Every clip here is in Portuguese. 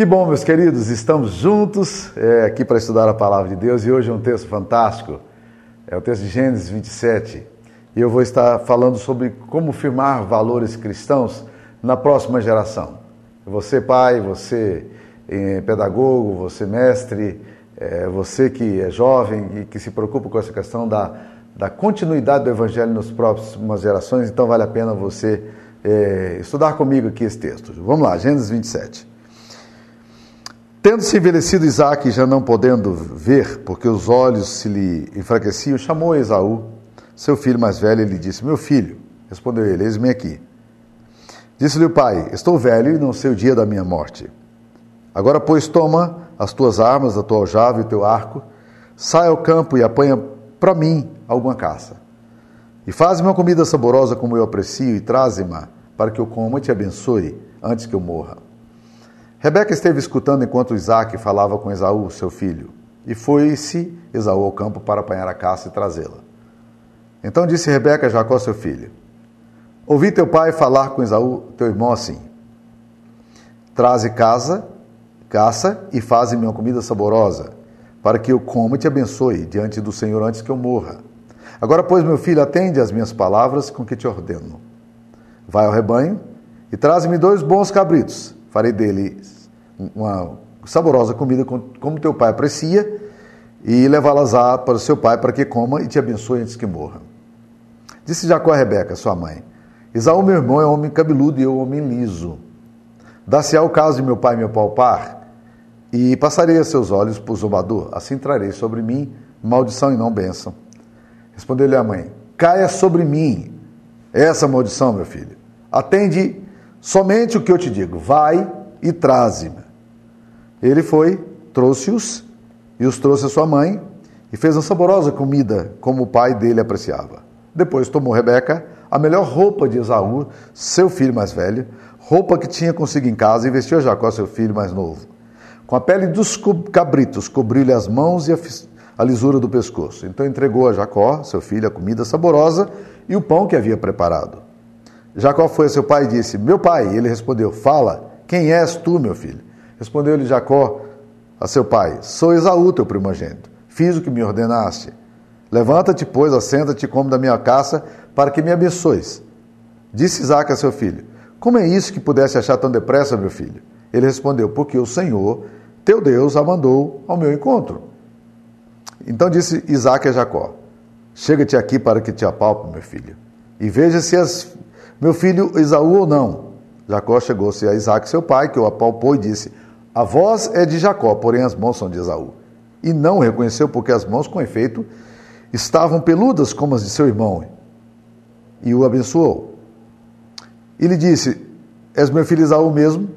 Que bom, meus queridos, estamos juntos é, aqui para estudar a palavra de Deus e hoje é um texto fantástico. É o texto de Gênesis 27. E eu vou estar falando sobre como firmar valores cristãos na próxima geração. Você, pai, você, eh, pedagogo, você, mestre, eh, você que é jovem e que se preocupa com essa questão da, da continuidade do evangelho nas próximas gerações, então vale a pena você eh, estudar comigo aqui esse texto. Vamos lá, Gênesis 27. Tendo-se envelhecido Isaac, já não podendo ver, porque os olhos se lhe enfraqueciam, chamou Esaú, seu filho mais velho, e lhe disse: Meu filho, respondeu ele, eis-me aqui. Disse-lhe o pai: Estou velho e não sei o dia da minha morte. Agora, pois, toma as tuas armas, a tua aljava e o teu arco, sai ao campo e apanha para mim alguma caça. E faz-me uma comida saborosa como eu aprecio e traze-me para que eu coma e te abençoe antes que eu morra. Rebeca esteve escutando enquanto Isaac falava com Esaú, seu filho, e foi-se Esaú ao campo para apanhar a caça e trazê-la. Então disse Rebeca a Jacó, seu filho: Ouvi teu pai falar com Esaú, teu irmão, assim: Traze casa, caça e faze-me uma comida saborosa, para que eu coma e te abençoe diante do Senhor antes que eu morra. Agora, pois, meu filho, atende às minhas palavras com que te ordeno. Vai ao rebanho e traze-me dois bons cabritos farei dele uma saborosa comida como teu pai aprecia e levá-las para o seu pai para que coma e te abençoe antes que morra. Disse Jacó a Rebeca, sua mãe: Isaú, meu irmão, é homem cabeludo e eu, homem liso. Dá-se-á o caso de meu pai me palpar, e passarei a seus olhos por zombador, assim trarei sobre mim maldição e não bênção. Respondeu-lhe a mãe: Caia sobre mim essa maldição, meu filho. Atende Somente o que eu te digo, vai e traze-me. Ele foi, trouxe-os e os trouxe a sua mãe e fez uma saborosa comida, como o pai dele apreciava. Depois tomou Rebeca a melhor roupa de Esaú, seu filho mais velho, roupa que tinha consigo em casa, e vestiu Jacó, seu filho mais novo. Com a pele dos cabritos, cobriu-lhe as mãos e a, a lisura do pescoço. Então entregou a Jacó, seu filho, a comida saborosa e o pão que havia preparado. Jacó foi a seu pai e disse: Meu pai. Ele respondeu: Fala, quem és tu, meu filho? Respondeu-lhe Jacó a seu pai: Sou Esaú, teu primogênito. Fiz o que me ordenaste. Levanta-te, pois, assenta-te come da minha caça, para que me abençoes. Disse Isaac a seu filho: Como é isso que pudesse achar tão depressa, meu filho? Ele respondeu: Porque o Senhor, teu Deus, a mandou ao meu encontro. Então disse Isaac a Jacó: Chega-te aqui para que te apalpe, meu filho, e veja se as meu filho Esaú ou não? Jacó chegou-se a Isaac, seu pai, que o apalpou e disse: A voz é de Jacó, porém as mãos são de Esaú. E não o reconheceu, porque as mãos, com efeito, estavam peludas como as de seu irmão. E o abençoou. E lhe disse: És meu filho Esaú mesmo?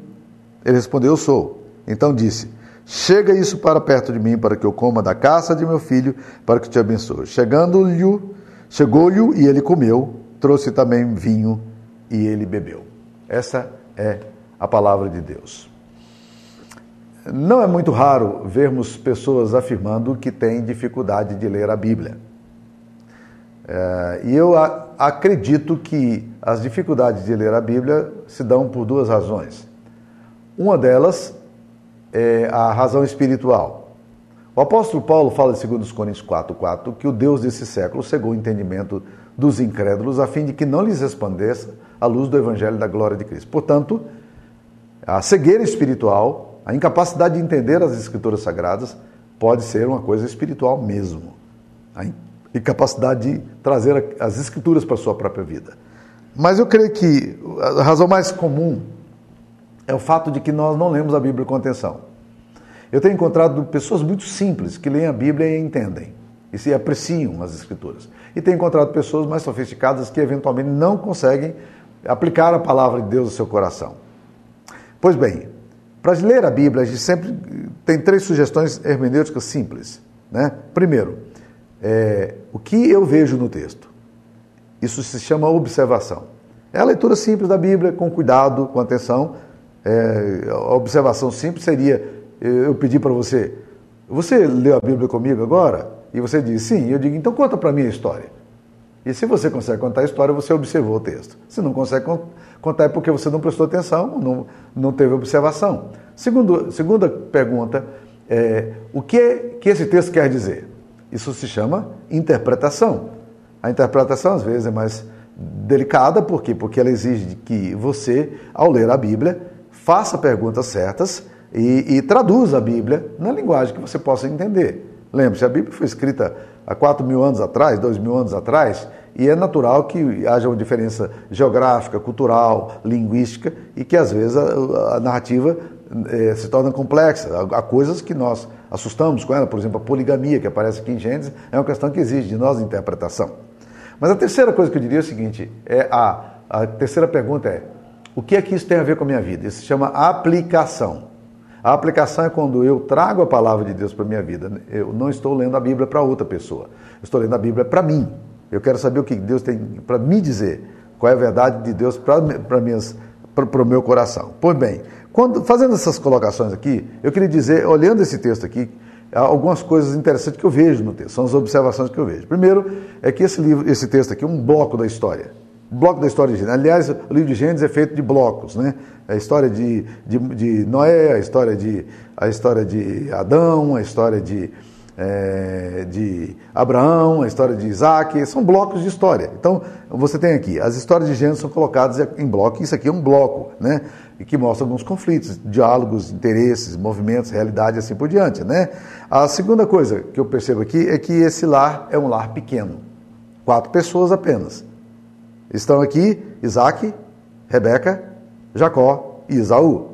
Ele respondeu: Eu sou. Então disse: Chega isso para perto de mim, para que eu coma da caça de meu filho, para que te abençoe. Chegando-lhe, chegou-lhe e ele comeu, trouxe também vinho e ele bebeu. Essa é a palavra de Deus. Não é muito raro vermos pessoas afirmando que têm dificuldade de ler a Bíblia. É, e eu acredito que as dificuldades de ler a Bíblia se dão por duas razões. Uma delas é a razão espiritual. O apóstolo Paulo fala em 2 Coríntios 4,4 que o Deus desse século cegou o entendimento dos incrédulos, a fim de que não lhes resplandeça a luz do Evangelho da glória de Cristo. Portanto, a cegueira espiritual, a incapacidade de entender as Escrituras Sagradas, pode ser uma coisa espiritual mesmo. A incapacidade de trazer as Escrituras para a sua própria vida. Mas eu creio que a razão mais comum é o fato de que nós não lemos a Bíblia com atenção. Eu tenho encontrado pessoas muito simples que leem a Bíblia e entendem e se apreciam as Escrituras. E tenho encontrado pessoas mais sofisticadas que eventualmente não conseguem aplicar a palavra de Deus no seu coração. Pois bem, para ler a Bíblia, a gente sempre tem três sugestões hermenêuticas simples. Né? Primeiro, é, o que eu vejo no texto? Isso se chama observação. É a leitura simples da Bíblia, com cuidado, com atenção. É, a observação simples seria eu pedir para você: você leu a Bíblia comigo agora? E você diz sim, eu digo, então conta para mim a história. E se você consegue contar a história, você observou o texto. Se não consegue contar, é porque você não prestou atenção, não, não teve observação. Segundo, segunda pergunta é o que, é, que esse texto quer dizer? Isso se chama interpretação. A interpretação, às vezes, é mais delicada, por quê? Porque ela exige que você, ao ler a Bíblia, faça perguntas certas e, e traduza a Bíblia na linguagem que você possa entender. Lembre-se, a Bíblia foi escrita há 4 mil anos atrás, 2 mil anos atrás, e é natural que haja uma diferença geográfica, cultural, linguística, e que às vezes a, a narrativa é, se torna complexa. Há, há coisas que nós assustamos com ela, por exemplo, a poligamia que aparece aqui em Gênesis, é uma questão que exige de nós interpretação. Mas a terceira coisa que eu diria é o seguinte: é a, a terceira pergunta é: o que é que isso tem a ver com a minha vida? Isso se chama aplicação. A aplicação é quando eu trago a palavra de Deus para a minha vida. Eu não estou lendo a Bíblia para outra pessoa. Eu estou lendo a Bíblia para mim. Eu quero saber o que Deus tem para me dizer. Qual é a verdade de Deus para o meu coração. Pois bem, quando, fazendo essas colocações aqui, eu queria dizer, olhando esse texto aqui, algumas coisas interessantes que eu vejo no texto. São as observações que eu vejo. Primeiro, é que esse livro, esse texto aqui é um bloco da história bloco da história de Gênesis. Aliás, o livro de Gênesis é feito de blocos, né? A história de, de, de Noé, a história de, a história de Adão, a história de, é, de Abraão, a história de Isaac, são blocos de história. Então, você tem aqui, as histórias de Gênesis são colocadas em bloco, isso aqui é um bloco, né? E que mostra alguns conflitos, diálogos, interesses, movimentos, realidade, assim por diante, né? A segunda coisa que eu percebo aqui é que esse lar é um lar pequeno, quatro pessoas apenas. Estão aqui Isaac, Rebeca, Jacó e Isaú.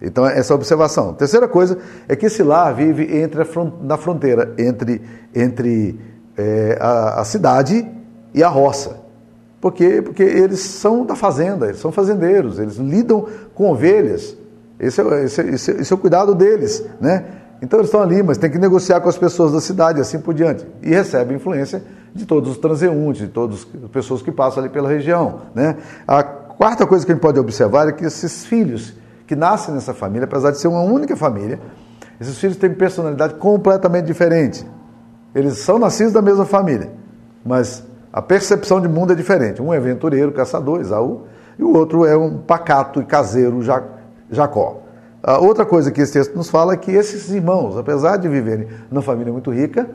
Então, essa é observação. Terceira coisa é que esse lar vive entre na fronteira entre, entre é, a, a, cidade e a roça. Por quê? Porque eles são da fazenda, eles são fazendeiros, eles lidam com ovelhas. Esse é, esse, esse, esse é o cuidado deles. Né? Então, eles estão ali, mas tem que negociar com as pessoas da cidade, assim por diante. E recebem influência de todos os transeuntes, de todas as pessoas que passam ali pela região. Né? A quarta coisa que a gente pode observar é que esses filhos que nascem nessa família, apesar de ser uma única família, esses filhos têm personalidade completamente diferente. Eles são nascidos da mesma família, mas a percepção de mundo é diferente. Um é aventureiro, caçador, Isaú, e o outro é um pacato e caseiro, Jacó. A outra coisa que esse texto nos fala é que esses irmãos, apesar de viverem numa família muito rica,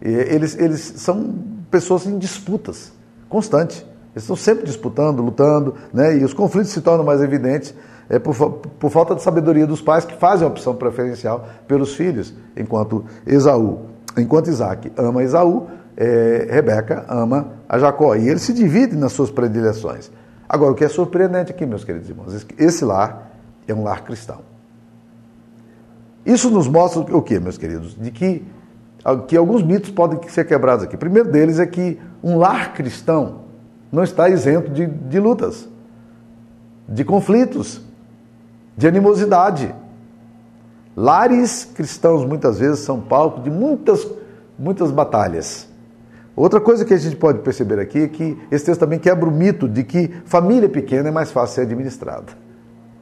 eles, eles são pessoas em disputas constantes. Eles estão sempre disputando, lutando, né? e os conflitos se tornam mais evidentes é, por, por falta de sabedoria dos pais que fazem a opção preferencial pelos filhos, enquanto Esaú, enquanto Isaac ama Esaú, é, Rebeca ama a Jacó. E eles se dividem nas suas predileções. Agora, o que é surpreendente aqui, meus queridos irmãos, esse lar é um lar cristão. Isso nos mostra o que, meus queridos? De que que alguns mitos podem ser quebrados aqui. O primeiro deles é que um lar cristão não está isento de, de lutas, de conflitos, de animosidade. Lares cristãos muitas vezes são palco de muitas, muitas batalhas. Outra coisa que a gente pode perceber aqui é que esse texto também quebra o mito de que família pequena é mais fácil ser administrada.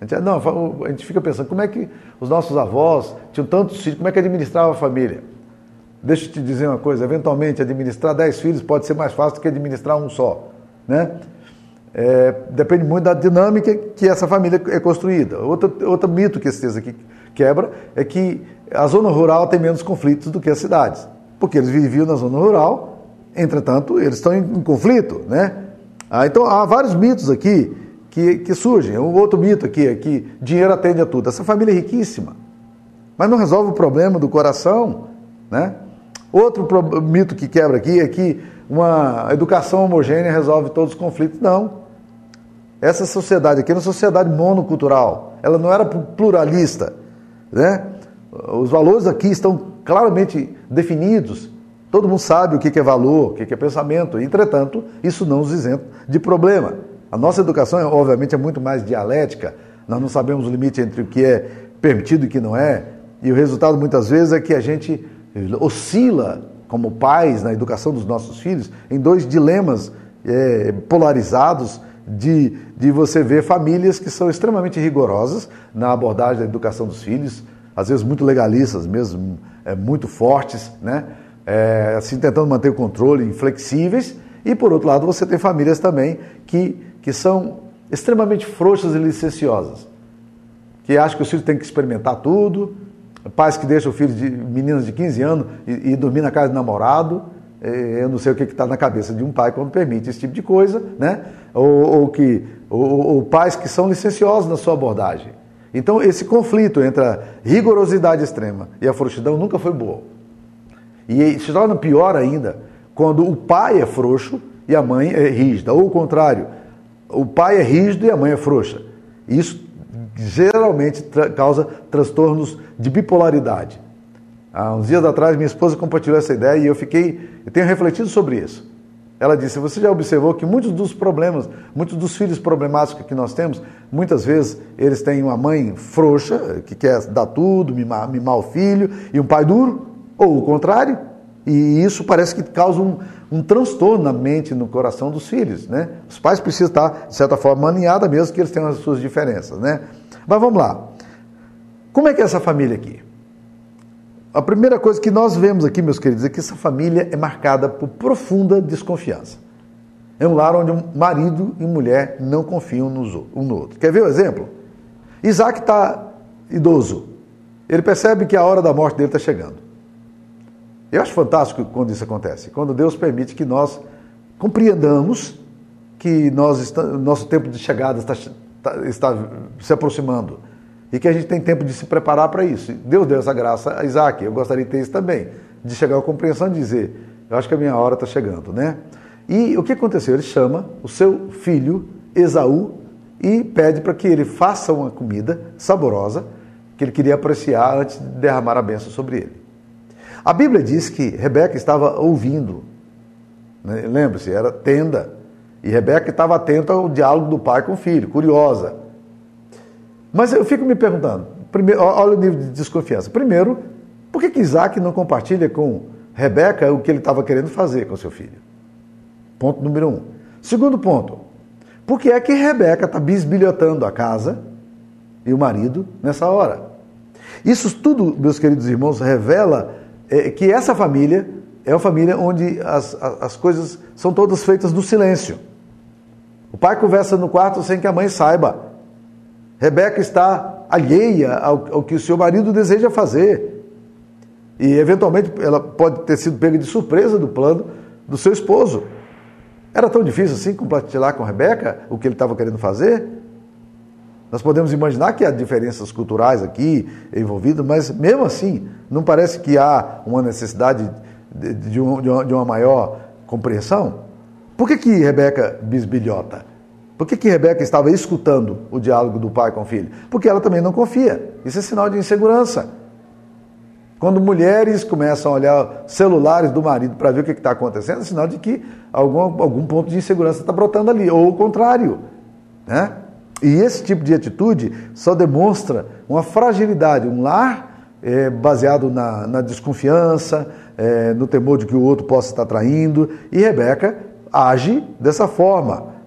A gente, não, a gente fica pensando, como é que os nossos avós tinham tantos filhos, como é que administrava a família? Deixa eu te dizer uma coisa, eventualmente administrar 10 filhos pode ser mais fácil do que administrar um só. Né? É, depende muito da dinâmica que essa família é construída. Outro, outro mito que esse texto aqui quebra é que a zona rural tem menos conflitos do que as cidades. Porque eles viviam na zona rural, entretanto, eles estão em, em conflito. Né? Ah, então, há vários mitos aqui que, que surgem. O outro mito aqui é que dinheiro atende a tudo. Essa família é riquíssima, mas não resolve o problema do coração. Né? Outro mito que quebra aqui é que uma educação homogênea resolve todos os conflitos. Não. Essa sociedade aqui é uma sociedade monocultural. Ela não era pluralista. Né? Os valores aqui estão claramente definidos. Todo mundo sabe o que é valor, o que é pensamento. Entretanto, isso não os isenta de problema. A nossa educação, obviamente, é muito mais dialética. Nós não sabemos o limite entre o que é permitido e o que não é. E o resultado, muitas vezes, é que a gente oscila como pais na educação dos nossos filhos em dois dilemas é, polarizados de, de você ver famílias que são extremamente rigorosas na abordagem da educação dos filhos, às vezes muito legalistas mesmo, é, muito fortes, né? É, assim tentando manter o controle, inflexíveis, e por outro lado você tem famílias também que, que são extremamente frouxas e licenciosas que acham que os filhos têm que experimentar tudo, pais que deixam o filho de meninas de 15 anos e, e dormir na casa do namorado. É, eu não sei o que está na cabeça de um pai quando permite esse tipo de coisa, né? Ou, ou que ou, ou, pais que são licenciosos na sua abordagem. Então esse conflito entre a rigorosidade extrema e a frouxidão nunca foi bom. E se torna pior ainda quando o pai é frouxo e a mãe é rígida, ou o contrário, o pai é rígido e a mãe é frouxa. Isso geralmente tra causa transtornos de bipolaridade. Há uns dias atrás, minha esposa compartilhou essa ideia e eu fiquei, eu tenho refletido sobre isso. Ela disse: Você já observou que muitos dos problemas, muitos dos filhos problemáticos que nós temos, muitas vezes eles têm uma mãe frouxa, que quer dar tudo, mimar, mimar o filho, e um pai duro, ou o contrário. E isso parece que causa um, um transtorno na mente e no coração dos filhos. Né? Os pais precisam estar, de certa forma, alinhados, mesmo que eles tenham as suas diferenças. Né? Mas vamos lá. Como é que é essa família aqui? A primeira coisa que nós vemos aqui, meus queridos, é que essa família é marcada por profunda desconfiança. É um lar onde um marido e mulher não confiam um no outro. Quer ver o exemplo? Isaac está idoso. Ele percebe que a hora da morte dele está chegando. Eu acho fantástico quando isso acontece, quando Deus permite que nós compreendamos que nós nosso tempo de chegada está, está, está, se aproximando e que a gente tem tempo de se preparar para isso. Deus deu essa graça a Isaac, eu gostaria de ter isso também, de chegar à compreensão e dizer: eu acho que a minha hora está chegando, né? E o que aconteceu? Ele chama o seu filho Esaú e pede para que ele faça uma comida saborosa que ele queria apreciar antes de derramar a bênção sobre ele. A Bíblia diz que Rebeca estava ouvindo. Né? Lembre-se, era tenda. E Rebeca estava atenta ao diálogo do pai com o filho, curiosa. Mas eu fico me perguntando, primeiro, olha o nível de desconfiança. Primeiro, por que, que Isaac não compartilha com Rebeca o que ele estava querendo fazer com seu filho? Ponto número um. Segundo ponto, por que é que Rebeca está bisbilhotando a casa e o marido nessa hora? Isso tudo, meus queridos irmãos, revela é que essa família é uma família onde as, as coisas são todas feitas no silêncio. O pai conversa no quarto sem que a mãe saiba. Rebeca está alheia ao, ao que o seu marido deseja fazer. E, eventualmente, ela pode ter sido pega de surpresa do plano do seu esposo. Era tão difícil assim compartilhar com Rebeca o que ele estava querendo fazer? Nós podemos imaginar que há diferenças culturais aqui envolvidas, mas mesmo assim, não parece que há uma necessidade de, de, de, uma, de uma, maior compreensão? Por que, que Rebeca bisbilhota? Por que, que Rebeca estava escutando o diálogo do pai com o filho? Porque ela também não confia. Isso é sinal de insegurança. Quando mulheres começam a olhar celulares do marido para ver o que está acontecendo, é sinal de que algum, algum ponto de insegurança está brotando ali, ou o contrário. Né? E esse tipo de atitude só demonstra uma fragilidade, um lar é, baseado na, na desconfiança, é, no temor de que o outro possa estar traindo. E Rebeca age dessa forma.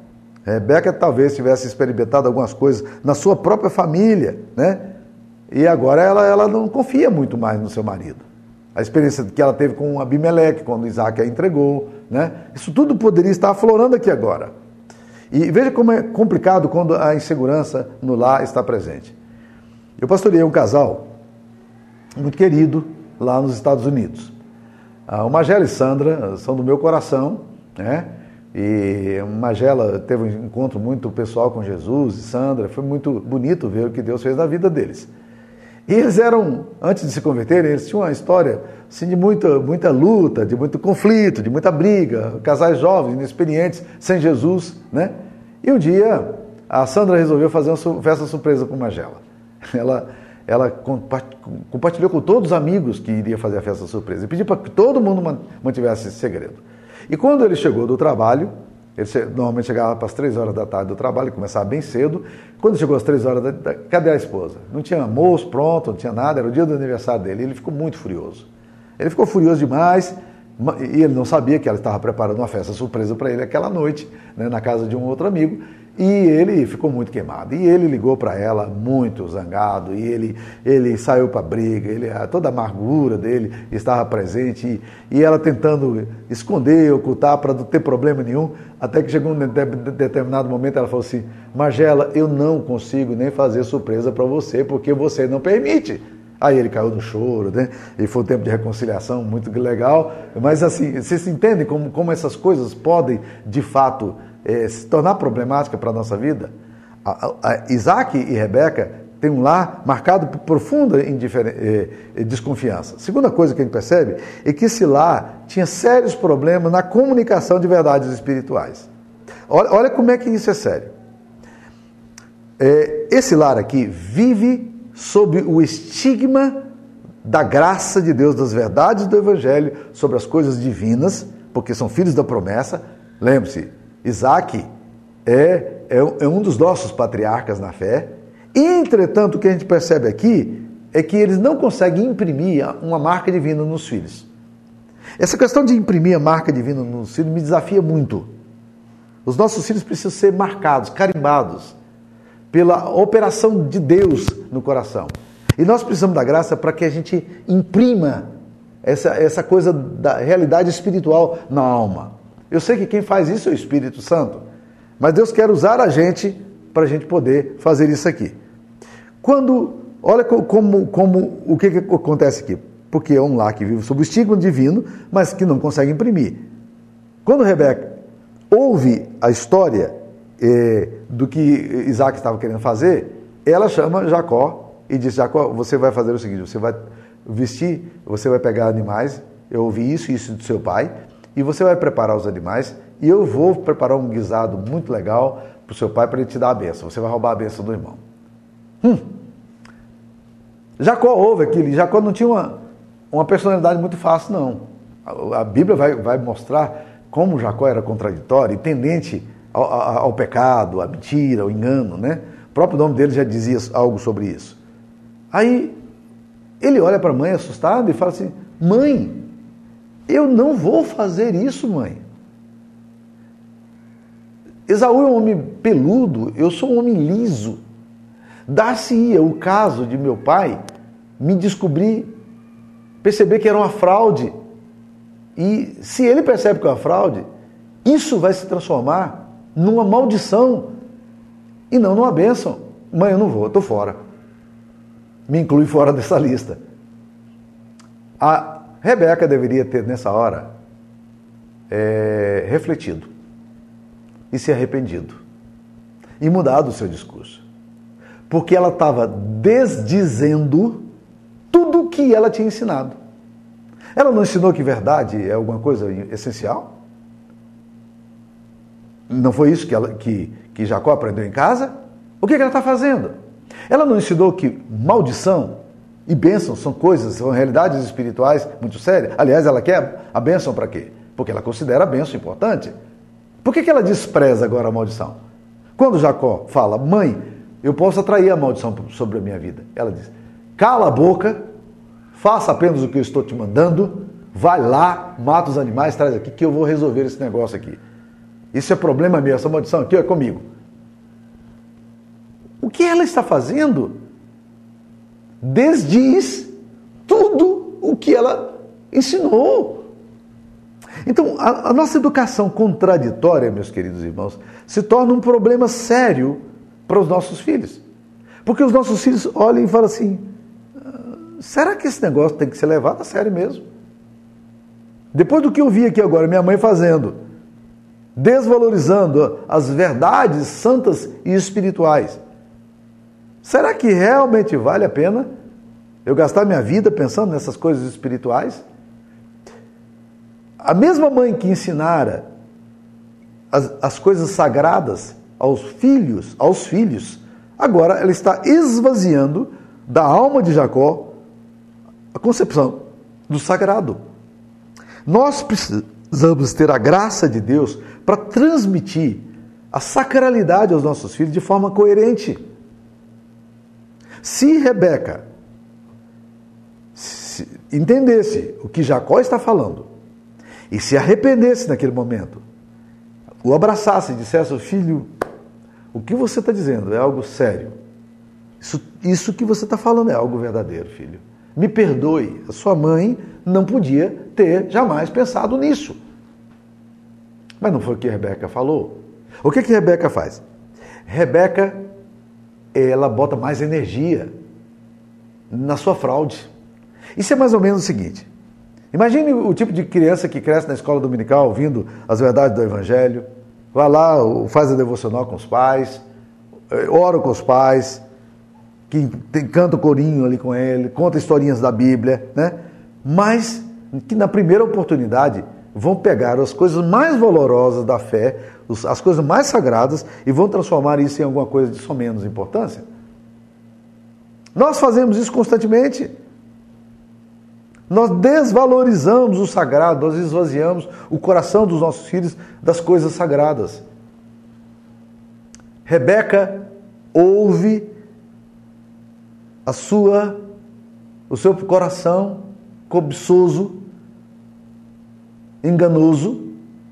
Rebeca talvez tivesse experimentado algumas coisas na sua própria família, né? E agora ela, ela não confia muito mais no seu marido. A experiência que ela teve com Abimeleque, quando Isaac a entregou, né? Isso tudo poderia estar aflorando aqui agora. E veja como é complicado quando a insegurança no lar está presente. Eu pastoreei um casal muito querido lá nos Estados Unidos. O Magela e Sandra são do meu coração, né? E Magela teve um encontro muito pessoal com Jesus e Sandra, foi muito bonito ver o que Deus fez na vida deles. E eles eram, antes de se converterem, eles tinham uma história assim, de muita, muita luta, de muito conflito, de muita briga, casais jovens, inexperientes, sem Jesus, né? E um dia a Sandra resolveu fazer uma festa surpresa com Magela. Ela, ela compartilhou com todos os amigos que iria fazer a festa surpresa e pediu para que todo mundo mantivesse esse segredo. E quando ele chegou do trabalho, ele normalmente chegava para as três horas da tarde do trabalho, começava bem cedo. Quando chegou às três horas, da, cadê a esposa? Não tinha almoço pronto, não tinha nada, era o dia do aniversário dele. Ele ficou muito furioso. Ele ficou furioso demais e ele não sabia que ela estava preparando uma festa surpresa para ele aquela noite, né, na casa de um outro amigo. E ele ficou muito queimado. E ele ligou para ela muito zangado. E ele, ele saiu para briga. Ele, toda a amargura dele estava presente. E, e ela tentando esconder, ocultar para não ter problema nenhum. Até que chegou um determinado momento ela falou assim: Magela, eu não consigo nem fazer surpresa para você porque você não permite. Aí ele caiu no choro, né? E foi um tempo de reconciliação muito legal. Mas assim, vocês entendem como, como essas coisas podem, de fato, é, se tornar problemática para a nossa vida? A, a, Isaac e Rebeca têm um lar marcado por profunda é, é, desconfiança. Segunda coisa que a gente percebe é que esse lar tinha sérios problemas na comunicação de verdades espirituais. Olha, olha como é que isso é sério. É, esse lar aqui vive sob o estigma da graça de Deus, das verdades do Evangelho, sobre as coisas divinas, porque são filhos da promessa. Lembre-se, Isaac é, é, é, um dos nossos patriarcas na fé. Entretanto, o que a gente percebe aqui é que eles não conseguem imprimir uma marca divina nos filhos. Essa questão de imprimir a marca divina nos filhos me desafia muito. Os nossos filhos precisam ser marcados, carimbados pela operação de Deus no coração. E nós precisamos da graça para que a gente imprima essa, essa coisa da realidade espiritual na alma. Eu sei que quem faz isso é o Espírito Santo, mas Deus quer usar a gente para a gente poder fazer isso aqui. Quando, olha como, como o que, que acontece aqui, porque é um lar que vive sob o estigma divino, mas que não consegue imprimir. Quando Rebeca ouve a história eh, do que Isaac estava querendo fazer, ela chama Jacó e diz: Jacó, você vai fazer o seguinte: você vai vestir, você vai pegar animais. Eu ouvi isso e isso do seu pai, e você vai preparar os animais. E eu vou preparar um guisado muito legal para o seu pai para ele te dar a benção. Você vai roubar a benção do irmão. Hum. Jacó ouve aquilo. Jacó não tinha uma, uma personalidade muito fácil, não. A, a Bíblia vai, vai mostrar como Jacó era contraditório e tendente ao, ao, ao pecado, à mentira, ao engano, né? O próprio nome dele já dizia algo sobre isso. Aí ele olha para a mãe assustado e fala assim: Mãe, eu não vou fazer isso, mãe. Esaú é um homem peludo, eu sou um homem liso. Dar-se-ia o caso de meu pai me descobrir, perceber que era uma fraude. E se ele percebe que é uma fraude, isso vai se transformar numa maldição e não numa bênção. Mãe, eu não vou, eu estou fora. Me inclui fora dessa lista. A Rebeca deveria ter, nessa hora, é, refletido e se arrependido e mudado o seu discurso. Porque ela estava desdizendo tudo o que ela tinha ensinado. Ela não ensinou que verdade é alguma coisa essencial? Não foi isso que, ela, que, que Jacó aprendeu em casa? O que, que ela está fazendo? Ela não ensinou que maldição e bênção são coisas, são realidades espirituais muito sérias? Aliás, ela quer a bênção para quê? Porque ela considera a bênção importante. Por que, que ela despreza agora a maldição? Quando Jacó fala, mãe, eu posso atrair a maldição sobre a minha vida. Ela diz, cala a boca, faça apenas o que eu estou te mandando, vai lá, mata os animais, traz aqui que eu vou resolver esse negócio aqui. Isso é problema meu, essa maldição aqui é comigo. O que ela está fazendo desdiz tudo o que ela ensinou. Então, a, a, nossa educação contraditória, meus queridos irmãos, se torna um problema sério para os nossos filhos. Porque os nossos filhos olham e falam assim: ah, será que esse negócio tem que ser levado a sério mesmo? Depois do que eu vi aqui agora, minha mãe fazendo, desvalorizando as verdades santas e espirituais. Será que realmente vale a pena eu gastar minha vida pensando nessas coisas espirituais? A mesma mãe que ensinara as, as coisas sagradas aos filhos, aos filhos, agora ela está esvaziando da alma de Jacó a concepção do sagrado. Nós precisamos ter a graça de Deus para transmitir a sacralidade aos nossos filhos de forma coerente. Se Rebeca se entendesse o que Jacó está falando e se arrependesse naquele momento, o abraçasse e dissesse: Filho, o que você está dizendo é algo sério. Isso, isso que você está falando é algo verdadeiro, filho. Me perdoe, a sua mãe não podia ter jamais pensado nisso. Mas não foi o que Rebeca falou. O que que Rebeca faz? Rebeca, ela bota mais energia na sua fraude. Isso é mais ou menos o seguinte: imagine o tipo de criança que cresce na escola dominical ouvindo as verdades do Evangelho, vai lá, faz a devocional com os pais, eh, ora com os pais, que canta o corinho ali com ele, conta historinhas da Bíblia, né? Mas que na primeira oportunidade vão pegar as coisas mais valorosas da fé, as coisas mais sagradas, e vão transformar isso em alguma coisa de só menos importância. Nós fazemos isso constantemente. Nós desvalorizamos o sagrado, nós esvaziamos o coração dos nossos filhos das coisas sagradas. Rebeca ouve a sua o seu coração cobiçoso, enganoso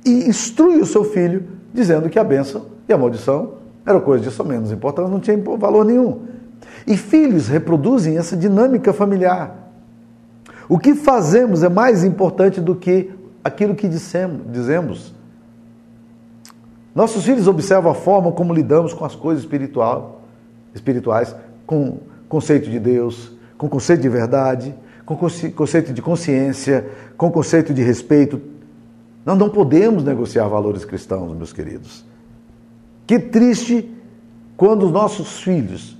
e instrui o seu filho dizendo que a bênção e a maldição eram coisas de só menos importante, não tinha valor nenhum. E filhos reproduzem essa dinâmica familiar. O que fazemos é mais importante do que aquilo que dissemos, dizemos. Nossos filhos observam a forma como lidamos com as coisas espiritual, espirituais, com conceito de Deus, com conceito de verdade, com conceito de consciência, com conceito de respeito. Nós não podemos negociar valores cristãos, meus queridos. Que triste quando os nossos filhos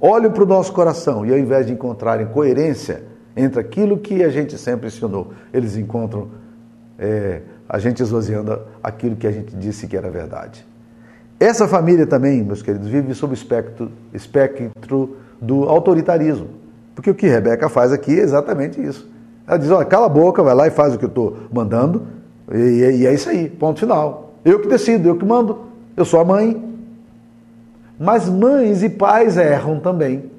olham para o nosso coração e ao invés de encontrarem coerência entre aquilo que a gente sempre ensinou, eles encontram é, a gente esvaziando aquilo que a gente disse que era verdade. Essa família também, meus queridos, vive sob o espectro, espectro do autoritarismo. Porque o que Rebeca faz aqui é exatamente isso. Ela diz: olha, cala a boca, vai lá e faz o que eu estou mandando, e, e é isso aí, ponto final. Eu que decido, eu que mando, eu sou a mãe. Mas mães e pais erram também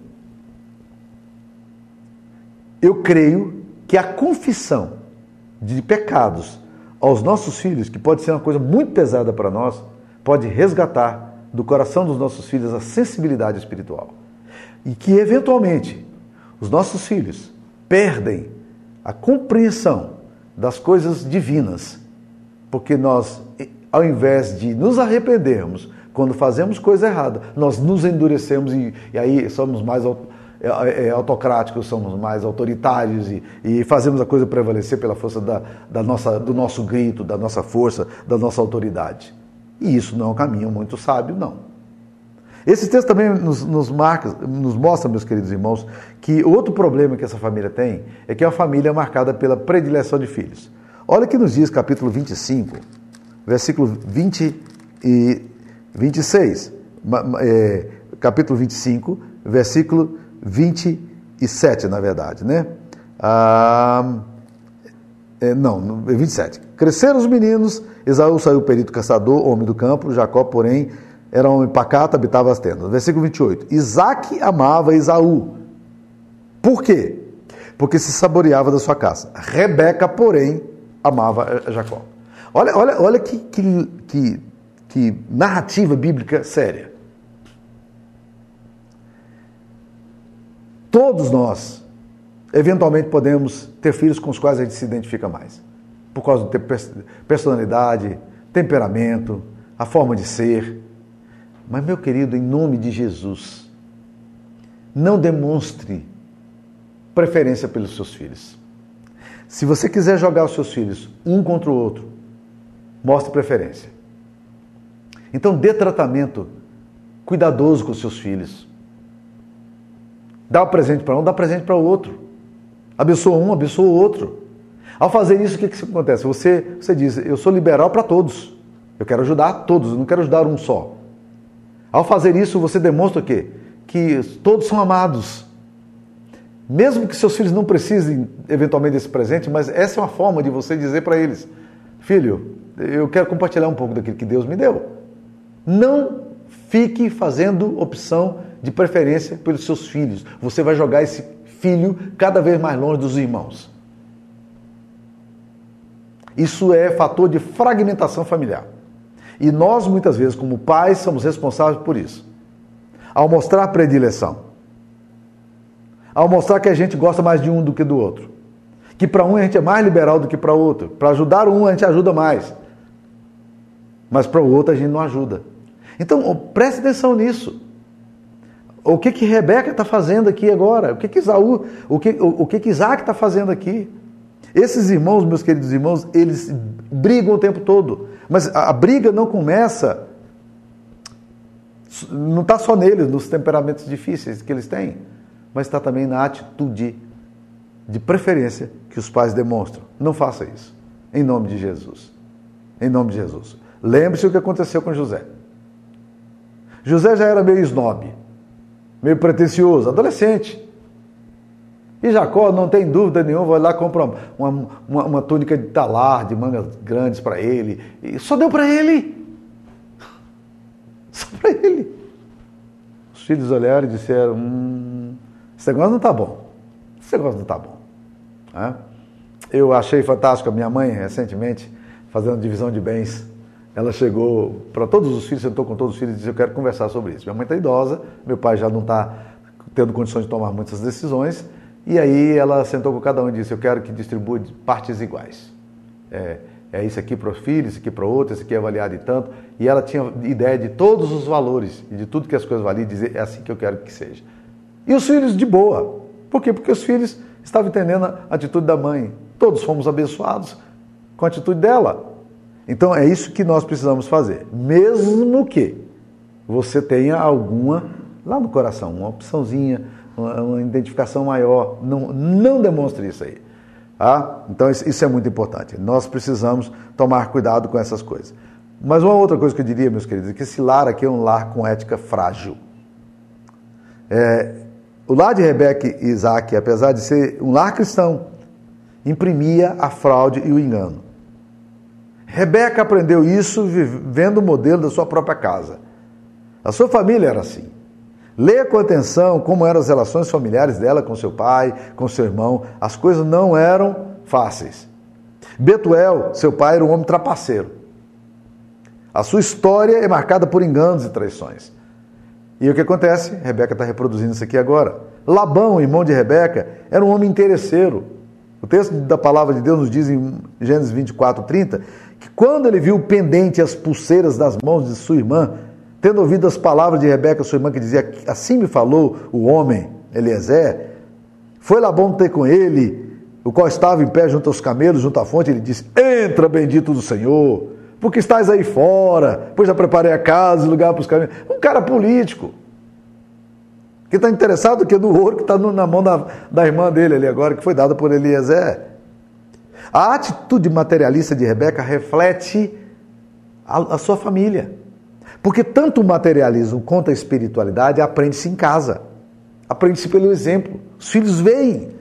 eu creio que a confissão de pecados aos nossos filhos, que pode ser uma coisa muito pesada para nós, pode resgatar do coração dos nossos filhos a sensibilidade espiritual. E que, eventualmente, os nossos filhos perdem a compreensão das coisas divinas, porque nós, ao invés de nos arrependermos quando fazemos coisa errada, nós nos endurecemos e, e aí somos mais é, é, é, autocráticos, somos mais autoritários e, e, fazemos a coisa prevalecer pela força da, da nossa, do nosso grito, da nossa força, da nossa autoridade. E isso não é um caminho muito sábio, não. Esse texto também nos, nos, marca, nos mostra, meus queridos irmãos, que outro problema que essa família tem é que é uma família marcada pela predileção de filhos. Olha que nos diz capítulo 25, versículo 20 e 26. É, capítulo 25, versículo 27, na verdade, né? Ah, é, não, 27. Cresceram os meninos, Esaú saiu perito caçador, homem do campo, Jacó, porém, era homem pacato, habitava as tendas. Versículo 28. Isaac amava Esaú. Por quê? Porque se saboreava da sua caça. Rebeca, porém, amava Jacó. Olha, olha, olha que, que, que, que narrativa bíblica séria. Todos nós, eventualmente, podemos ter filhos com os quais a gente se identifica mais. Por causa de personalidade, temperamento, a forma de ser. Mas, meu querido, em nome de Jesus, não demonstre preferência pelos seus filhos. Se você quiser jogar os seus filhos um contra o outro, mostre preferência. Então, dê tratamento cuidadoso com os seus filhos. Dá o presente para um, dá presente para o outro. Abençoa um, abençoa o outro. Ao fazer isso, o que, que acontece? Você, você diz, eu sou liberal para todos. Eu quero ajudar todos, eu não quero ajudar um só. Ao fazer isso, você demonstra o quê? Que todos são amados. Mesmo que seus filhos não precisem eventualmente desse presente, mas essa é uma forma de você dizer para eles: Filho, eu quero compartilhar um pouco daquilo que Deus me deu. Não fique fazendo opção de preferência pelos seus filhos. Você vai jogar esse filho cada vez mais longe dos irmãos. Isso é fator de fragmentação familiar. E nós, muitas vezes, como pais, somos responsáveis por isso. Ao mostrar predileção, ao mostrar que a gente gosta mais de um do que do outro, que para um a gente é mais liberal do que para outro, para ajudar um a gente ajuda mais, mas para o outro a gente não ajuda. Então, preste atenção nisso. O que que Rebeca está fazendo aqui agora? O que que Isaú, o que, o, o que, que Isaac está fazendo aqui? Esses irmãos, meus queridos irmãos, eles brigam o tempo todo. Mas a, a briga não começa, não está só neles, nos temperamentos difíceis que eles têm, mas está também na atitude de preferência que os pais demonstram. Não faça isso. Em nome de Jesus. Em nome de Jesus. Lembre-se o que aconteceu com José. José já era meio snob, meio pretencioso, adolescente. E Jacó, não tem dúvida nenhuma, vai lá e compra uma, uma, uma, túnica de talar, de mangas grandes para ele. E só deu para ele. Só para ele. Os filhos olharam e disseram: hum, esse negócio não está bom. Esse negócio não está bom. É? Eu achei fantástico a minha mãe, recentemente, fazendo divisão de bens. Ela chegou para todos os filhos, sentou com todos os filhos e disse: Eu quero conversar sobre isso. Minha mãe está idosa, meu pai já não está tendo condições de tomar muitas decisões. E aí ela sentou com cada um e disse: Eu quero que distribua partes iguais. É, é isso aqui para os filhos, isso aqui para outro, isso aqui é avaliado e tanto. E ela tinha ideia de todos os valores e de tudo que as coisas valiam, dizer: É assim que eu quero que seja. E os filhos de boa. Por quê? Porque os filhos estavam entendendo a atitude da mãe. Todos fomos abençoados com a atitude dela. Então é isso que nós precisamos fazer. Mesmo que você tenha alguma lá no coração, uma opçãozinha, uma identificação maior. Não, não demonstre isso aí. Tá? Então, isso é muito importante. Nós precisamos tomar cuidado com essas coisas. Mas uma outra coisa que eu diria, meus queridos, é que esse lar aqui é um lar com ética frágil. É, o lar de Rebeca e Isaac, apesar de ser um lar cristão, imprimia a fraude e o engano. Rebeca aprendeu isso vendo o modelo da sua própria casa. A sua família era assim. Leia com atenção como eram as relações familiares dela com seu pai, com seu irmão. As coisas não eram fáceis. Betuel, seu pai, era um homem trapaceiro. A sua história é marcada por enganos e traições. E o que acontece? Rebeca está reproduzindo isso aqui agora. Labão, irmão de Rebeca, era um homem interesseiro. O texto da palavra de Deus nos diz em Gênesis 24, 30, que quando ele viu o pendente e as pulseiras das mãos de sua irmã, Tendo ouvido as palavras de Rebeca, sua irmã, que dizia: Assim me falou o homem, Eliezer, foi Labão ter com ele, o qual estava em pé junto aos camelos, junto à fonte, ele disse: Entra, bendito do Senhor, porque estás aí fora, pois já preparei a casa e lugar para os camelos. Um cara político, que está interessado que no ouro que está na mão da, da irmã dele ali agora, que foi dada por Eliezer. A atitude materialista de Rebeca reflete a, a sua família. Porque tanto o materialismo quanto a espiritualidade aprende-se em casa. Aprende-se pelo exemplo. Os filhos veem.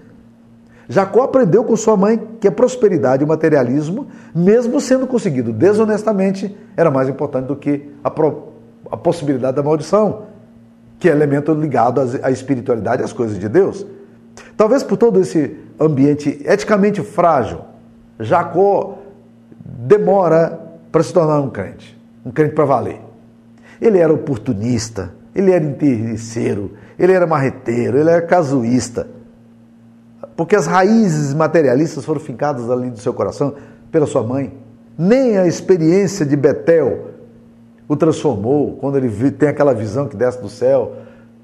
Jacó aprendeu com sua mãe que a prosperidade e o materialismo, mesmo sendo conseguido desonestamente, era mais importante do que a, pro, a possibilidade da maldição, que é elemento ligado à espiritualidade e às coisas de Deus. Talvez por todo esse ambiente eticamente frágil, Jacó demora para se tornar um crente, um crente para valer. Ele era oportunista, ele era interesseiro, ele era marreteiro, ele era casuísta. Porque as raízes materialistas foram fincadas ali do seu coração pela sua mãe. Nem a experiência de Betel o transformou quando ele tem aquela visão que desce do céu,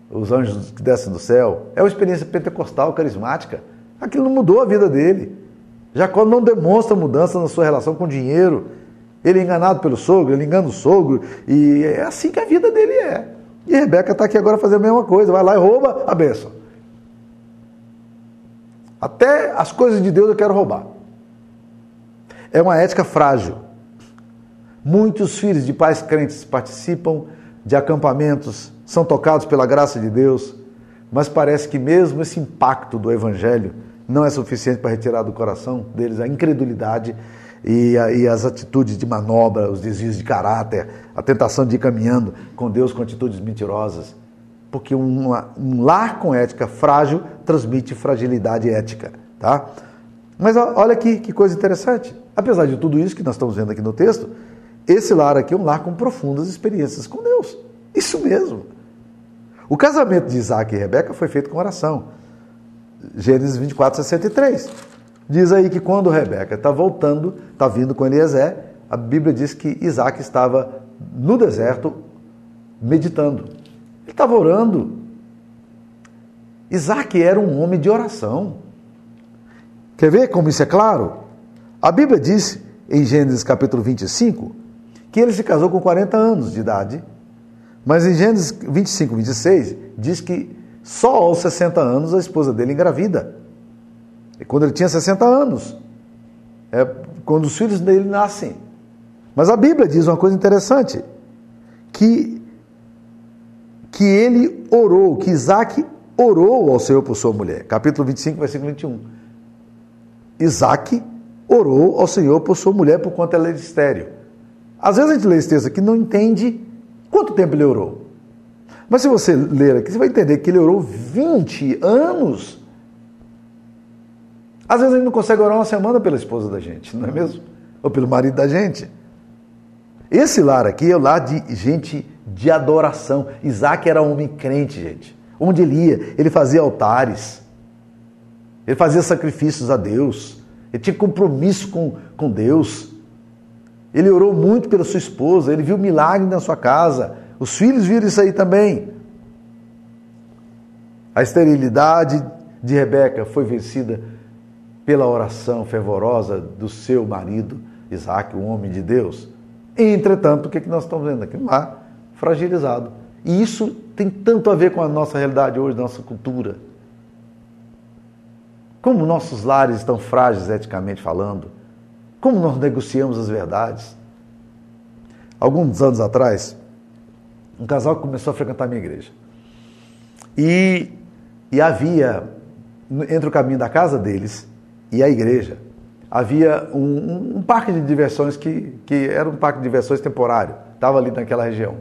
os anjos que descem do céu. É uma experiência pentecostal, carismática. Aquilo não mudou a vida dele. Jacó não demonstra mudança na sua relação com dinheiro, ele é enganado pelo sogro, ele engana o sogro, e é assim que a vida dele é. E Rebeca está aqui agora fazendo a mesma coisa, vai lá e rouba a bênção. Até as coisas de Deus eu quero roubar. É uma ética frágil. Muitos filhos de pais crentes participam de acampamentos, são tocados pela graça de Deus, mas parece que mesmo esse impacto do Evangelho não é suficiente para retirar do coração deles a incredulidade e, e, as atitudes de manobra, os desvios de caráter, a tentação de ir caminhando com Deus com atitudes mentirosas. Porque uma, um lar com ética frágil transmite fragilidade ética. Tá? Mas olha aqui que coisa interessante. Apesar de tudo isso que nós estamos vendo aqui no texto, esse lar aqui é um lar com profundas experiências com Deus. Isso mesmo. O casamento de Isaac e Rebeca foi feito com oração. Gênesis 24, 63. Diz aí que quando Rebeca está voltando, está vindo com Eliezer, a Bíblia diz que Isaac estava no deserto meditando. Ele estava orando. Isaac era um homem de oração. Quer ver como isso é claro? A Bíblia diz, em Gênesis capítulo 25, que ele se casou com 40 anos de idade, mas em Gênesis 25, 26, diz que só aos 60 anos a esposa dele engravida. E quando ele tinha 60 anos, é quando os filhos dele nascem. Mas a Bíblia diz uma coisa interessante, que, que ele orou, que Isaac orou ao Senhor por sua mulher. Capítulo 25, versículo 21. Isaac orou ao Senhor por sua mulher por quanto ela é estéreo. Às vezes a gente lê esse texto aqui não entende quanto tempo ele orou. Mas se você ler aqui, você vai entender que ele orou 20 anos. Às vezes a gente não consegue orar uma semana pela esposa da gente, não é mesmo? Ou pelo marido da gente. Esse lar aqui é o lar de gente de adoração. Isaac era homem crente, gente. Onde ele ia, ele fazia altares. Ele fazia sacrifícios a Deus. Ele tinha compromisso com, com Deus. Ele orou muito pela sua esposa, ele viu milagre na sua casa. Os filhos viram isso aí também. A esterilidade de Rebeca foi vencida pela oração fervorosa do seu marido, Isaac, o homem de Deus. Entretanto, o que nós estamos vendo aqui? Lar fragilizado. E isso tem tanto a ver com a nossa realidade hoje, nossa cultura. Como nossos lares estão frágeis eticamente falando. Como nós negociamos as verdades. Alguns anos atrás, um casal começou a frequentar a minha igreja. E, e havia, entre o caminho da casa deles e a igreja, havia um, um, parque de diversões que, que era um parque de diversões temporário, estava ali naquela região.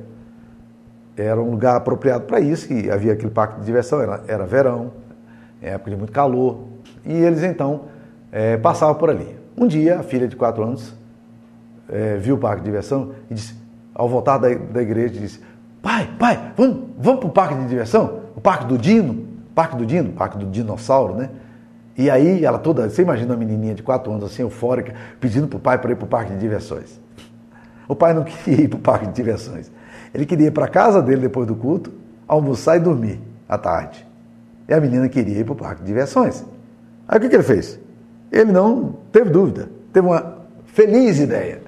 Era um lugar apropriado para isso, e havia aquele parque de diversão, era, era verão, época de muito calor, e eles então é, passavam por ali. Um dia, a filha de quatro anos é, viu o parque de diversão e disse, ao voltar da, da igreja, disse: Pai, pai, vamos, vamos para o parque de diversão? O parque do Dino? Parque do Dino, parque do dinossauro, né? E aí ela toda, você imagina uma menininha de 4 anos assim, eufórica, pedindo para o pai para ir para o parque de diversões. O pai não queria ir para o parque de diversões. Ele queria ir para casa dele depois do culto, almoçar e dormir à tarde. E a menina queria ir para o parque de diversões. Aí o que, que ele fez? Ele não teve dúvida, teve uma feliz ideia.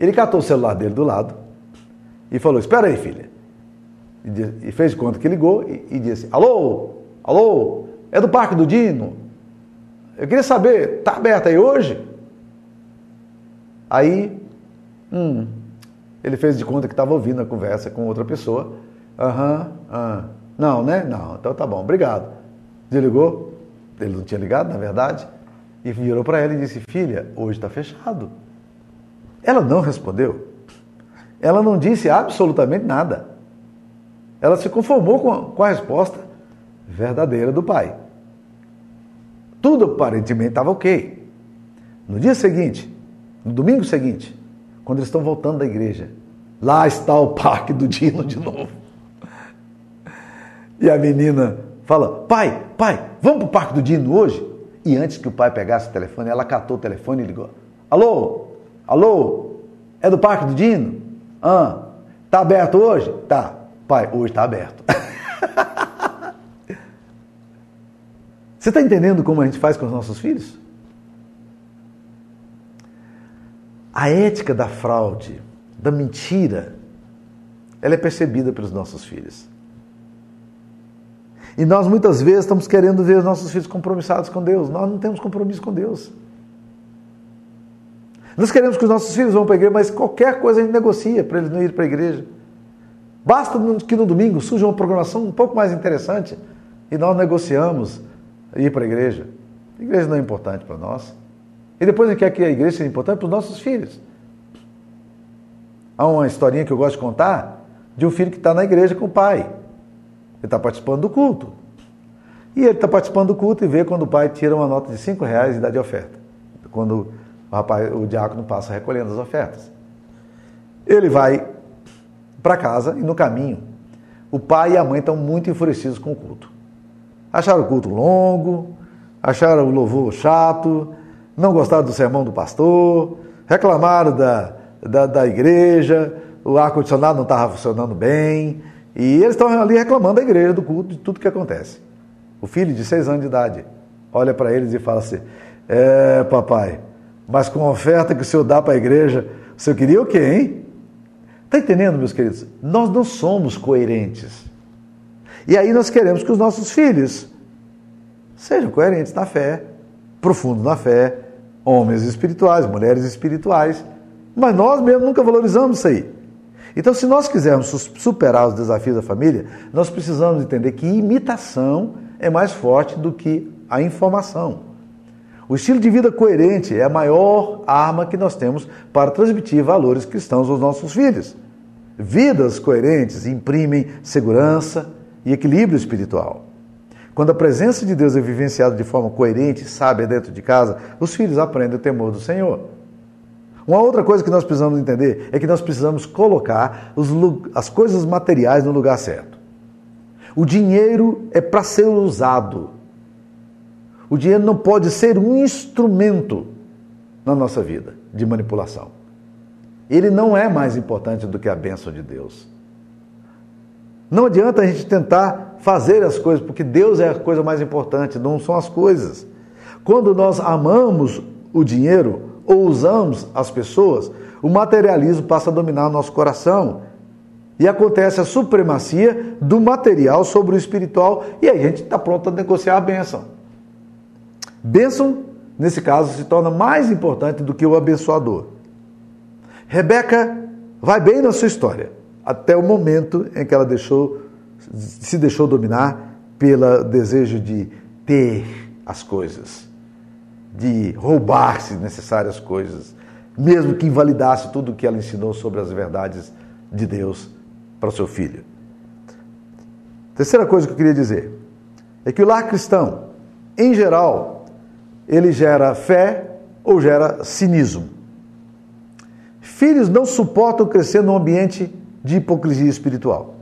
Ele catou o celular dele do lado e falou: Espera aí, filha. E fez conta que ligou e, e disse: Alô, alô, é do Parque do Dino? Eu queria saber, está aberto aí hoje? Aí, hum, ele fez de conta que estava ouvindo a conversa com outra pessoa. Aham, uhum, não, né? Não, então tá bom, obrigado. Desligou, ele não tinha ligado, na verdade, e virou para ela e disse: Filha, hoje está fechado. Ela não respondeu. Ela não disse absolutamente nada. Ela se conformou com a, com a resposta verdadeira do pai. Tudo aparentemente estava ok. No dia seguinte, no domingo seguinte, quando eles estão voltando da igreja, lá está o parque do Dino de novo. E a menina fala: Pai, pai, vamos para o parque do Dino hoje? E antes que o pai pegasse o telefone, ela catou o telefone e ligou: Alô, alô, é do parque do Dino? Ah, tá aberto hoje? Tá. Pai, hoje está aberto. Você está entendendo como a gente faz com os nossos filhos? A ética da fraude, da mentira, ela é percebida pelos nossos filhos. E nós muitas vezes estamos querendo ver os nossos filhos compromissados com Deus. Nós não temos compromisso com Deus. Nós queremos que os nossos filhos vão para a igreja, mas qualquer coisa a gente negocia para eles não irem para a igreja. Basta que no domingo surja uma programação um pouco mais interessante e nós negociamos ir para a igreja. A igreja não é importante para nós. E depois gente quer que a igreja seja importante para os nossos filhos. Há uma historinha que eu gosto de contar de um filho que está na igreja com o pai. Ele está participando do culto. E ele está participando do culto e vê quando o pai tira uma nota de cinco reais e dá de oferta. Quando o rapaz, o diácono passa recolhendo as ofertas. Ele vai para casa e no caminho o pai e a mãe estão muito enfurecidos com o culto. Acharam o culto longo, acharam o louvor chato, não gostaram do sermão do pastor, reclamaram da, da, da igreja, o ar-condicionado não estava funcionando bem, e eles estão ali reclamando da igreja, do culto, de tudo que acontece. O filho de seis anos de idade olha para eles e fala assim: É, papai, mas com a oferta que o senhor dá para a igreja, o senhor queria o quê, hein? Está entendendo, meus queridos? Nós não somos coerentes. E aí nós queremos que os nossos filhos sejam coerentes na fé, profundos na fé, homens espirituais, mulheres espirituais. Mas nós mesmos nunca valorizamos isso aí. Então, se nós quisermos superar os desafios da família, nós precisamos entender que imitação é mais forte do que a informação. O estilo de vida coerente é a maior arma que nós temos para transmitir valores cristãos aos nossos filhos. Vidas coerentes imprimem segurança e equilíbrio espiritual. Quando a presença de Deus é vivenciada de forma coerente e sábia dentro de casa, os filhos aprendem o temor do Senhor. Uma outra coisa que nós precisamos entender é que nós precisamos colocar os, as coisas materiais no lugar certo. O dinheiro é para ser usado. O dinheiro não pode ser um instrumento na nossa vida de manipulação. Ele não é mais importante do que a bênção de Deus. Não adianta a gente tentar fazer as coisas, porque Deus é a coisa mais importante, não são as coisas. Quando nós amamos o dinheiro, ou usamos as pessoas, o materialismo passa a dominar o nosso coração. E acontece a supremacia do material sobre o espiritual, e aí a gente está pronto a negociar a bênção. Bênção, nesse caso, se torna mais importante do que o abençoador. Rebeca vai bem na sua história, até o momento em que ela deixou, se deixou dominar pelo desejo de ter as coisas de roubar, se necessárias, coisas, mesmo que invalidasse tudo o que ela ensinou sobre as verdades de Deus para o seu filho. Terceira coisa que eu queria dizer é que o lar cristão, em geral, ele gera fé ou gera cinismo. Filhos não suportam crescer num ambiente de hipocrisia espiritual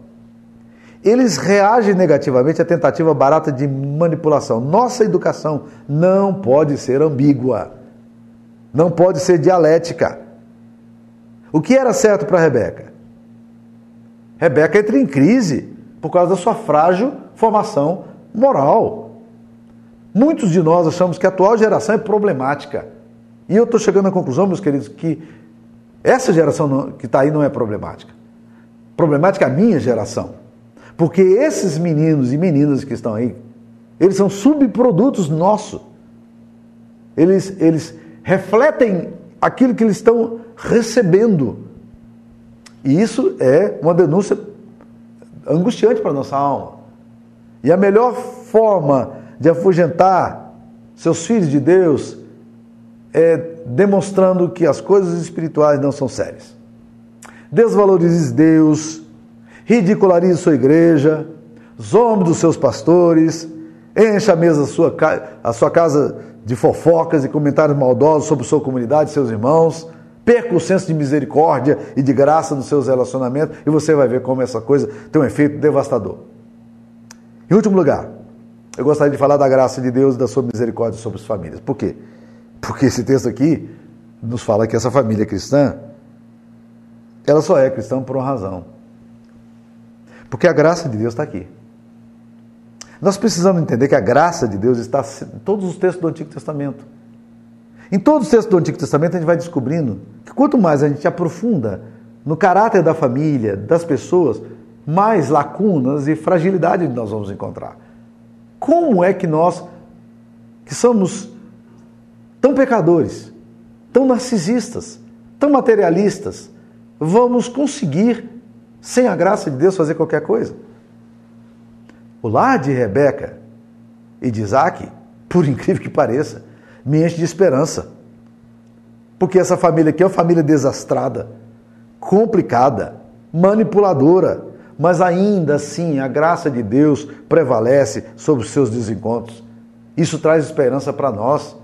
eles reagem negativamente à tentativa barata de manipulação. Nossa educação não pode ser ambígua, não pode ser dialética. O que era certo para Rebeca? Rebeca entra em crise por causa da sua frágil formação moral. Muitos de nós achamos que a atual geração é problemática. E eu estou chegando à conclusão, meus queridos, que essa geração que está aí não é problemática. Problemática é a minha geração. Porque esses meninos e meninas que estão aí, eles são subprodutos nossos. Eles, eles refletem aquilo que eles estão recebendo. E isso é uma denúncia angustiante para a nossa alma. E a melhor forma de afugentar seus filhos de Deus é demonstrando que as coisas espirituais não são sérias. Desvalorize Deus, ridicularize sua igreja, zombe dos seus pastores, encha a mesa sua, a sua casa de fofocas e comentários maldosos sobre sua comunidade, seus irmãos, perca o senso de misericórdia e de graça nos seus relacionamentos e você vai ver como essa coisa tem um efeito devastador. Em último lugar, eu gostaria de falar da graça de Deus e da sua misericórdia sobre as famílias. Por quê? Porque esse texto aqui nos fala que essa família cristã, ela só é cristã por uma razão porque a graça de Deus está aqui. Nós precisamos entender que a graça de Deus está em todos os textos do Antigo Testamento. Em todos os textos do Antigo Testamento, a gente vai descobrindo que quanto mais a gente aprofunda no caráter da família, das pessoas, mais lacunas e fragilidade nós vamos encontrar. Como é que nós, que somos tão pecadores, tão narcisistas, tão materialistas, vamos conseguir sem a graça de Deus, fazer qualquer coisa. O lar de Rebeca e de Isaac, por incrível que pareça, me enche de esperança. Porque essa família aqui é uma família desastrada, complicada, manipuladora, mas ainda assim a graça de Deus prevalece sobre os seus desencontros. Isso traz esperança para nós.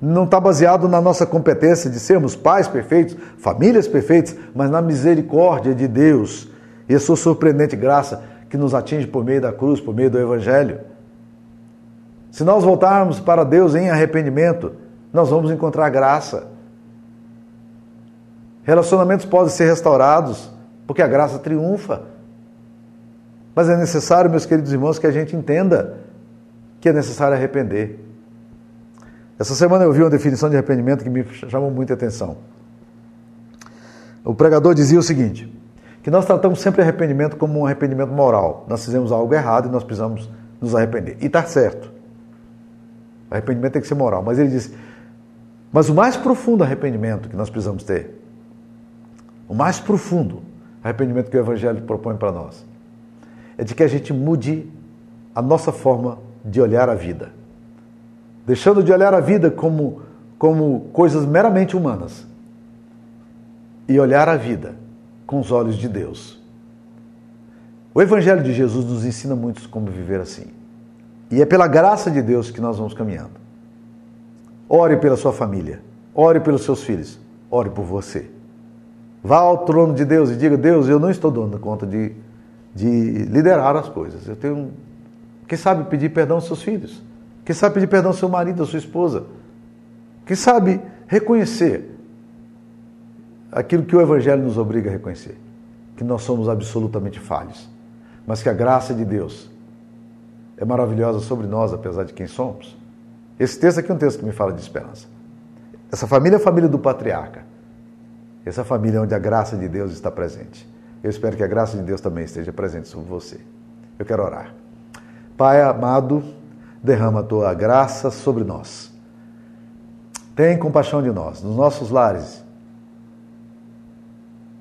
Não está baseado na nossa competência de sermos pais perfeitos, famílias perfeitas, mas na misericórdia de Deus e a sua surpreendente graça que nos atinge por meio da cruz, por meio do Evangelho. Se nós voltarmos para Deus em arrependimento, nós vamos encontrar graça. Relacionamentos podem ser restaurados porque a graça triunfa. Mas é necessário, meus queridos irmãos, que a gente entenda que é necessário arrepender. Essa semana eu vi uma definição de arrependimento que me chamou muita atenção. O pregador dizia o seguinte: que nós tratamos sempre arrependimento como um arrependimento moral. Nós fizemos algo errado e nós precisamos nos arrepender. E está certo. Arrependimento tem que ser moral. Mas ele disse: mas o mais profundo arrependimento que nós precisamos ter, o mais profundo arrependimento que o Evangelho propõe para nós, é de que a gente mude a nossa forma de olhar a vida deixando de olhar a vida como, como coisas meramente humanas e olhar a vida com os olhos de Deus. O Evangelho de Jesus nos ensina muito como viver assim. E é pela graça de Deus que nós vamos caminhando. Ore pela sua família, ore pelos seus filhos, ore por você. Vá ao trono de Deus e diga: Deus, eu não estou dando conta de, de liderar as coisas. Eu tenho, quem sabe, pedir perdão aos seus filhos. Quem sabe pedir perdão ao seu marido, à sua esposa. Quem sabe reconhecer aquilo que o Evangelho nos obriga a reconhecer: que nós somos absolutamente falhos, mas que a graça de Deus é maravilhosa sobre nós, apesar de quem somos. Esse texto aqui é um texto que me fala de esperança. Essa família é a família do patriarca. Essa família é onde a graça de Deus está presente. Eu espero que a graça de Deus também esteja presente sobre você. Eu quero orar. Pai amado, derrama a tua graça sobre nós. Tem compaixão de nós, nos nossos lares,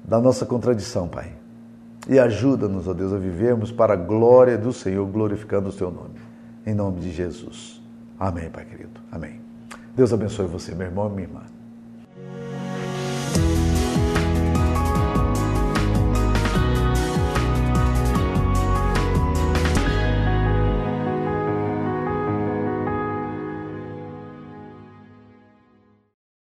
da nossa contradição, Pai. E ajuda-nos, ó Deus, a vivermos para a glória do Senhor, glorificando o Teu nome. Em nome de Jesus. Amém, Pai querido. Amém. Deus abençoe você, meu irmão e minha irmã.